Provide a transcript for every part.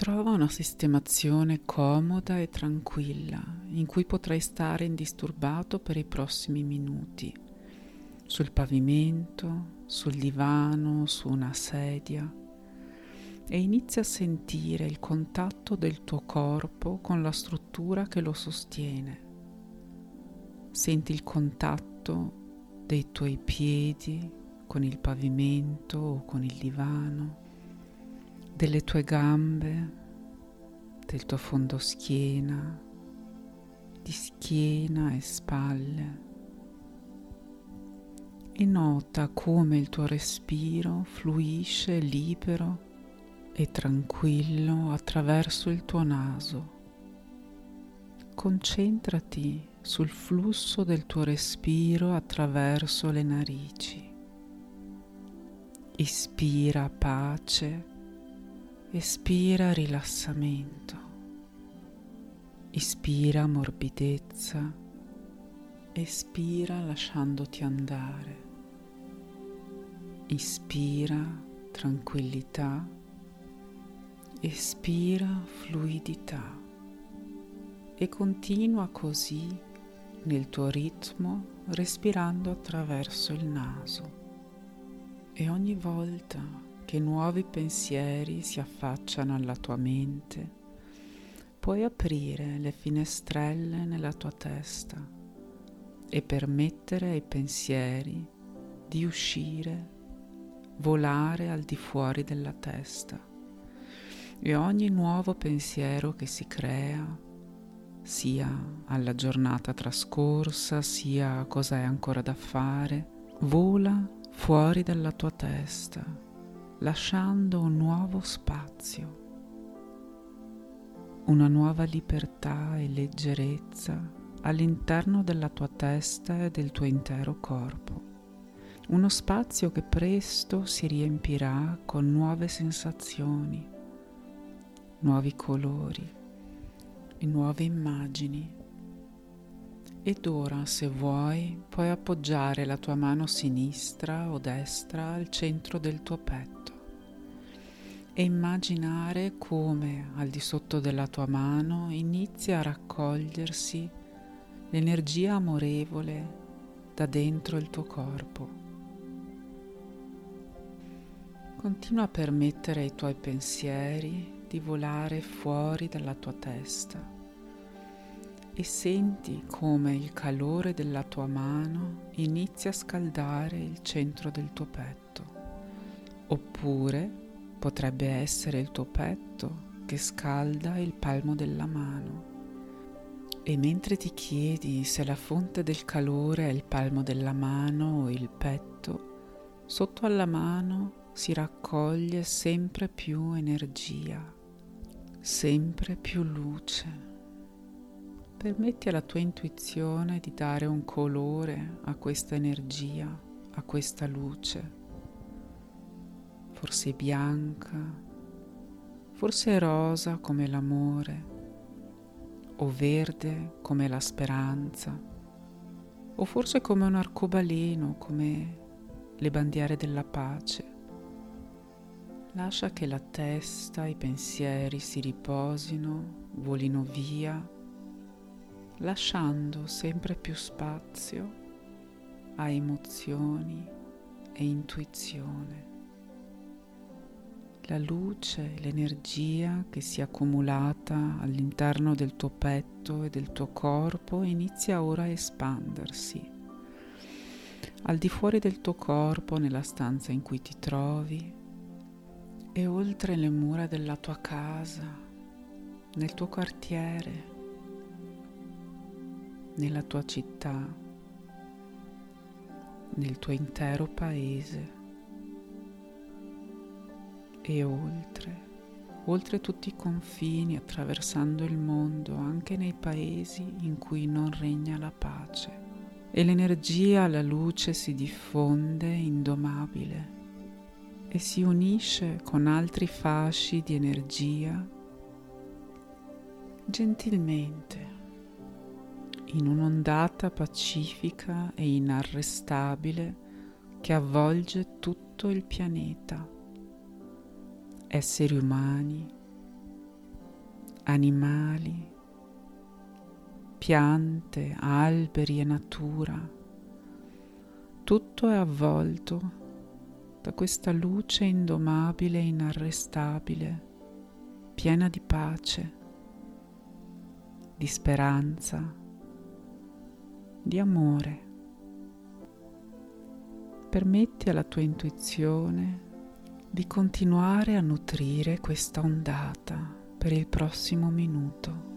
Trova una sistemazione comoda e tranquilla in cui potrai stare indisturbato per i prossimi minuti, sul pavimento, sul divano, su una sedia. E inizia a sentire il contatto del tuo corpo con la struttura che lo sostiene. Senti il contatto dei tuoi piedi con il pavimento o con il divano, delle tue gambe, del tuo fondo schiena, di schiena e spalle. E nota come il tuo respiro fluisce libero e tranquillo attraverso il tuo naso. Concentrati sul flusso del tuo respiro attraverso le narici. Ispira pace, espira rilassamento. Ispira morbidezza, espira lasciandoti andare. Ispira tranquillità, espira fluidità e continua così nel tuo ritmo respirando attraverso il naso. E ogni volta che nuovi pensieri si affacciano alla tua mente, puoi aprire le finestrelle nella tua testa e permettere ai pensieri di uscire, volare al di fuori della testa. E ogni nuovo pensiero che si crea sia alla giornata trascorsa, sia a cosa è ancora da fare, vola fuori dalla tua testa, lasciando un nuovo spazio, una nuova libertà e leggerezza all'interno della tua testa e del tuo intero corpo. Uno spazio che presto si riempirà con nuove sensazioni, nuovi colori e nuove immagini. Ed ora, se vuoi, puoi appoggiare la tua mano sinistra o destra al centro del tuo petto e immaginare come al di sotto della tua mano inizia a raccogliersi l'energia amorevole da dentro il tuo corpo. Continua a permettere ai tuoi pensieri di volare fuori dalla tua testa e senti come il calore della tua mano inizia a scaldare il centro del tuo petto. Oppure potrebbe essere il tuo petto che scalda il palmo della mano. E mentre ti chiedi se la fonte del calore è il palmo della mano o il petto, sotto alla mano si raccoglie sempre più energia sempre più luce. Permetti alla tua intuizione di dare un colore a questa energia, a questa luce. Forse bianca, forse rosa come l'amore, o verde come la speranza, o forse come un arcobaleno, come le bandiere della pace. Lascia che la testa i pensieri si riposino, volino via, lasciando sempre più spazio a emozioni e intuizione. La luce, l'energia che si è accumulata all'interno del tuo petto e del tuo corpo inizia ora a espandersi. Al di fuori del tuo corpo, nella stanza in cui ti trovi, e oltre le mura della tua casa, nel tuo quartiere, nella tua città, nel tuo intero paese e oltre, oltre tutti i confini, attraversando il mondo, anche nei paesi in cui non regna la pace. E l'energia, la luce si diffonde indomabile e si unisce con altri fasci di energia gentilmente in un'ondata pacifica e inarrestabile che avvolge tutto il pianeta, esseri umani, animali, piante, alberi e natura. Tutto è avvolto da questa luce indomabile e inarrestabile, piena di pace, di speranza, di amore. Permetti alla tua intuizione di continuare a nutrire questa ondata per il prossimo minuto.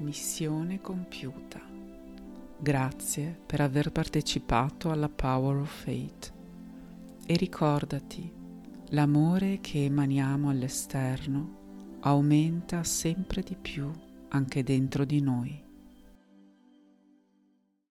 Missione compiuta. Grazie per aver partecipato alla Power of Fate e ricordati, l'amore che emaniamo all'esterno aumenta sempre di più anche dentro di noi.